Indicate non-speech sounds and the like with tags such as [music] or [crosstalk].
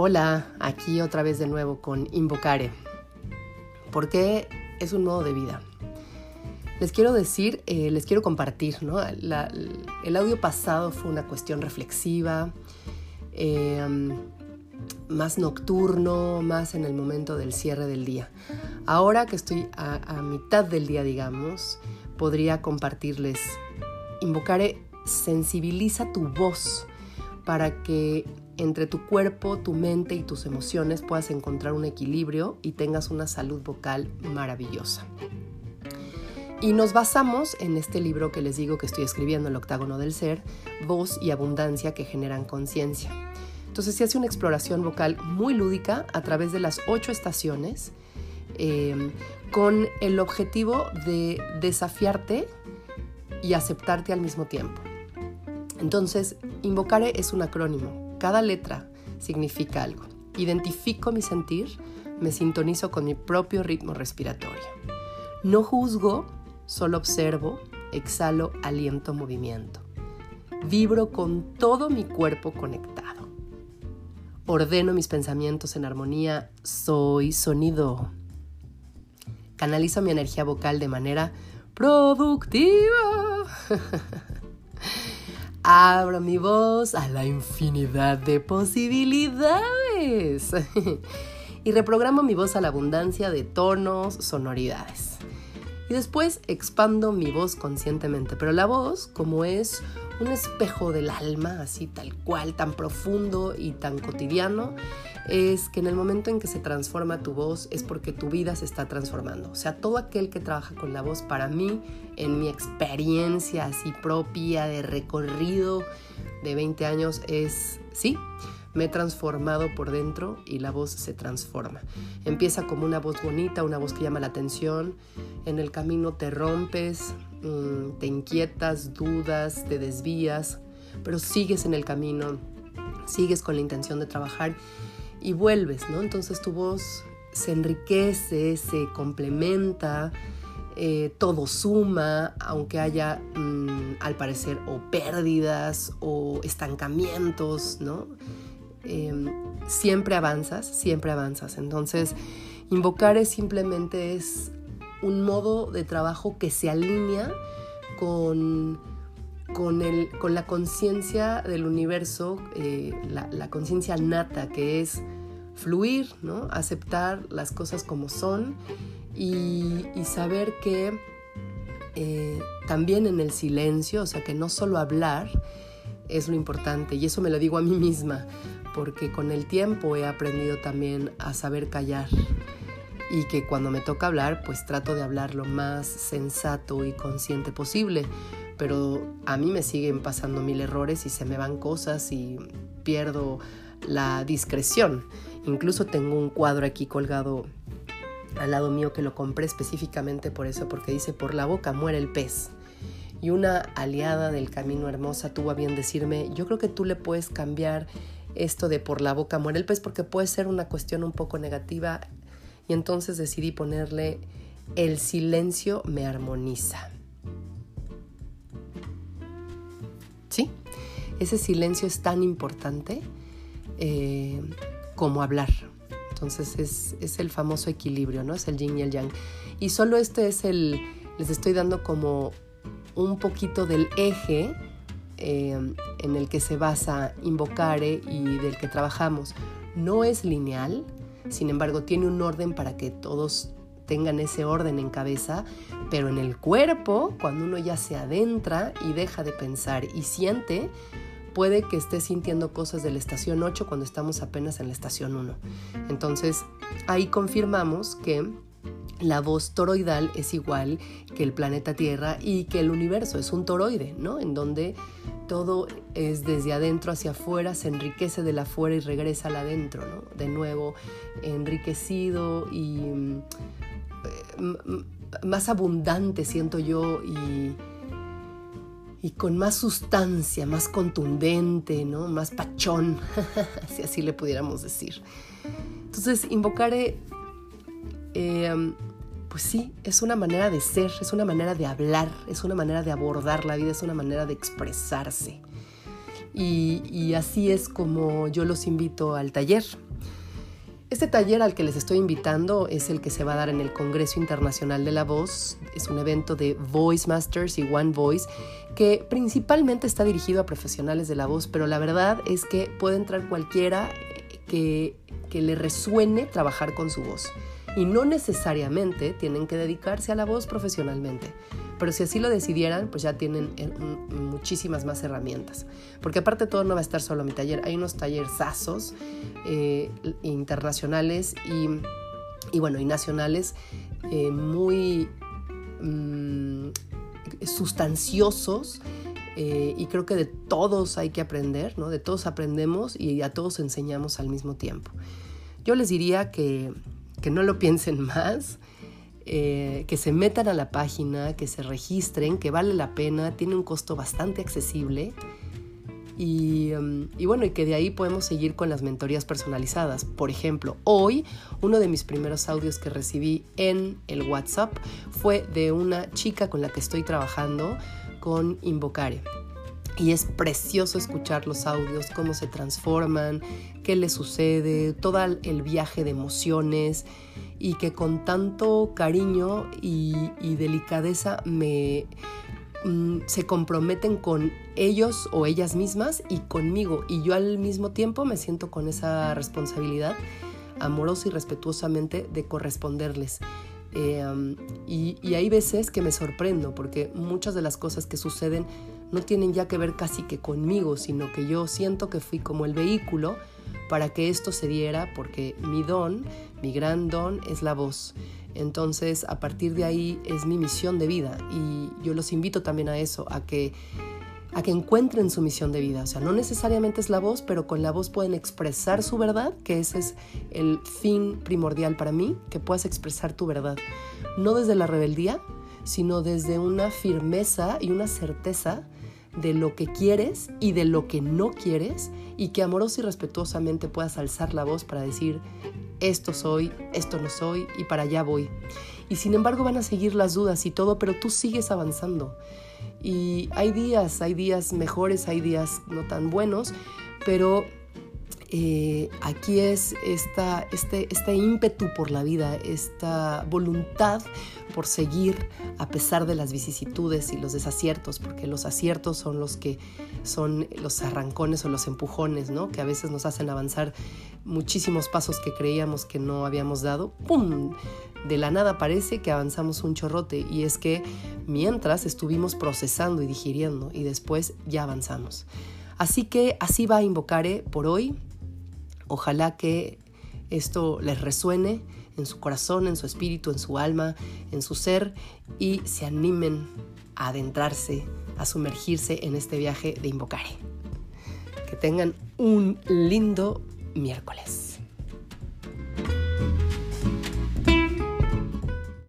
Hola, aquí otra vez de nuevo con Invocare. Porque es un modo de vida. Les quiero decir, eh, les quiero compartir, ¿no? el audio pasado fue una cuestión reflexiva, em, más nocturno, más en el momento del cierre del día. Ahora que estoy a, a mitad del día, digamos, podría compartirles, Invocare, sensibiliza tu voz para que entre tu cuerpo, tu mente y tus emociones puedas encontrar un equilibrio y tengas una salud vocal maravillosa. Y nos basamos en este libro que les digo que estoy escribiendo, El octágono del ser, voz y abundancia que generan conciencia. Entonces se hace una exploración vocal muy lúdica a través de las ocho estaciones em, con el objetivo de desafiarte y aceptarte al mismo tiempo. Entonces, Invocare es un acrónimo cada letra significa algo. Identifico mi sentir, me sintonizo con mi propio ritmo respiratorio. No juzgo, solo observo, exhalo, aliento, movimiento. Vibro con todo mi cuerpo conectado. Ordeno mis pensamientos en armonía, soy sonido. Canalizo mi energía vocal de manera productiva. [laughs] abro mi voz a la infinidad de posibilidades. [laughs] y reprogramo mi voz a la abundancia de tonos, sonoridades. Y después expando mi voz conscientemente. Pero la voz, como es un espejo del alma, así tal cual, tan profundo y tan cotidiano, es que en el momento en que se transforma tu voz es porque tu vida se está transformando. O sea, todo aquel que trabaja con la voz, para mí, en mi experiencia así propia de recorrido de 20 años, es, sí, me he transformado por dentro y la voz se transforma. Empieza como una voz bonita, una voz que llama la atención. En el camino te rompes, mm, te inquietas, dudas, te desvías, pero sigues en el camino, sigues con la intención de trabajar y vuelves, ¿no? Entonces tu voz se enriquece, se complementa, eh, todo suma, aunque haya mm, al parecer o pérdidas o estancamientos, ¿no? Em, siempre avanzas, siempre avanzas. Entonces, invocar es simplemente es un modo de trabajo que se alinea con con, el, con la conciencia del universo, eh, la, conciencia nata, que es fluir, ¿no? aceptar las cosas como son y, saber que eh, también en el silencio, o sea, que no solo hablar es lo importante, y eso me lo digo a mí misma, porque con el tiempo he aprendido también a saber callar y que cuando me toca hablar, pues trato de hablar lo más sensato y consciente posible, pero a mí me siguen pasando mil errores y se me van cosas y pierdo la discreción. Incluso tengo un cuadro aquí colgado al lado mío que lo compré específicamente por eso, porque dice, por la boca muere el pez. Y una aliada del Camino Hermosa tuvo a bien decirme, yo creo que tú le puedes cambiar esto de por la boca muere el pez porque puede ser una cuestión un poco negativa. Y entonces decidí ponerle, el silencio me armoniza. ese silencio es tan importante eh, como hablar. Entonces es, el famoso equilibrio, ¿no? Es el yin y el yang. Y solo este es el, les estoy dando como un poquito del eje eh, en el que se basa Invocare y del que trabajamos. No es lineal, sin embargo tiene un orden para que todos tengan ese orden en cabeza, pero en el cuerpo, cuando uno ya se adentra y deja de pensar y siente, puede que esté sintiendo cosas de la estación 8 cuando estamos apenas en la estación 1. Entonces, ahí confirmamos que la voz toroidal es igual que el planeta Tierra y que el universo es un toroide, ¿no? En donde todo es desde adentro hacia afuera, se enriquece de la afuera y regresa al adentro, ¿no? De nuevo, enriquecido y eh, más abundante, siento yo, y y con más sustancia, más contundente, ¿no? Más pachón, [laughs] si así le pudiéramos decir. Entonces, invocaré, eh, pues sí, es una manera de ser, es una manera de hablar, es una manera de abordar la vida, es una manera de expresarse. Y, así es como yo los invito al taller. Este taller al que les estoy invitando es el que se va a dar en el Congreso Internacional de la Voz. Es un evento de Voice Masters y One Voice que principalmente está dirigido a profesionales de la voz, pero la verdad es que puede entrar cualquiera que le resuene trabajar con su voz. Y no necesariamente tienen que dedicarse a la voz profesionalmente. Pero si así lo decidieran, pues ya tienen eh, muchísimas más herramientas. Porque aparte todo no va a estar solo mi taller, hay unos tallersazos eh, internacionales y, bueno, y nacionales eh, muy mm, sustanciosos y creo que de todos hay que aprender, ¿no? De todos aprendemos y a todos enseñamos al mismo tiempo. Yo les diría que, que no lo piensen más, eh, que se metan a la página, que se registren, que vale la pena, tiene un costo bastante accesible. Y, um, y, bueno, y que de ahí podemos seguir con las mentorías personalizadas. Por ejemplo, hoy uno de mis primeros audios que recibí en el WhatsApp fue de una chica con la que estoy trabajando con Invocare. Y es precioso escuchar los audios, cómo se transforman, qué le sucede, todo el viaje de emociones y que con tanto cariño y, delicadeza me, mm, se comprometen con ellos o ellas mismas y conmigo. Y yo al mismo tiempo me siento con esa responsabilidad amorosa y respetuosamente de corresponderles. Eh, y hay veces que me sorprendo porque muchas de las cosas que suceden no tienen ya que ver casi que conmigo, sino que yo siento que fui como el vehículo para que esto se diera porque mi don, mi gran don es la voz. Entonces, a partir de ahí es mi misión de vida y yo los invito también a eso, a que a que encuentren su misión de vida. O sea, no necesariamente es la voz, pero con la voz pueden expresar su verdad, que ese es el fin primordial para mí, que puedas expresar tu verdad. No desde la rebeldía, sino desde una firmeza y una certeza de lo que quieres y de lo que no quieres y que amoroso y respetuosamente puedas alzar la voz para decir esto soy, esto no soy y para allá voy. Y sin embargo van a seguir las dudas y todo, pero tú sigues avanzando. Y hay días, hay días mejores, hay días no tan buenos, pero eh, aquí es esta, este, este ímpetu por la vida, esta voluntad por seguir a pesar de las vicisitudes y los desaciertos, porque los aciertos son los que son los arrancones o los empujones, ¿no? Que a veces nos hacen avanzar muchísimos pasos que creíamos que no habíamos dado. ¡Pum! De la nada parece que avanzamos un chorrote y es que mientras estuvimos procesando y digiriendo y después ya avanzamos. Así que así va a invocar por hoy. Ojalá que esto les resuene en su corazón, en su espíritu, en su alma, en su ser y se animen a adentrarse, a sumergirse en este viaje de Invocare. Que tengan un lindo miércoles.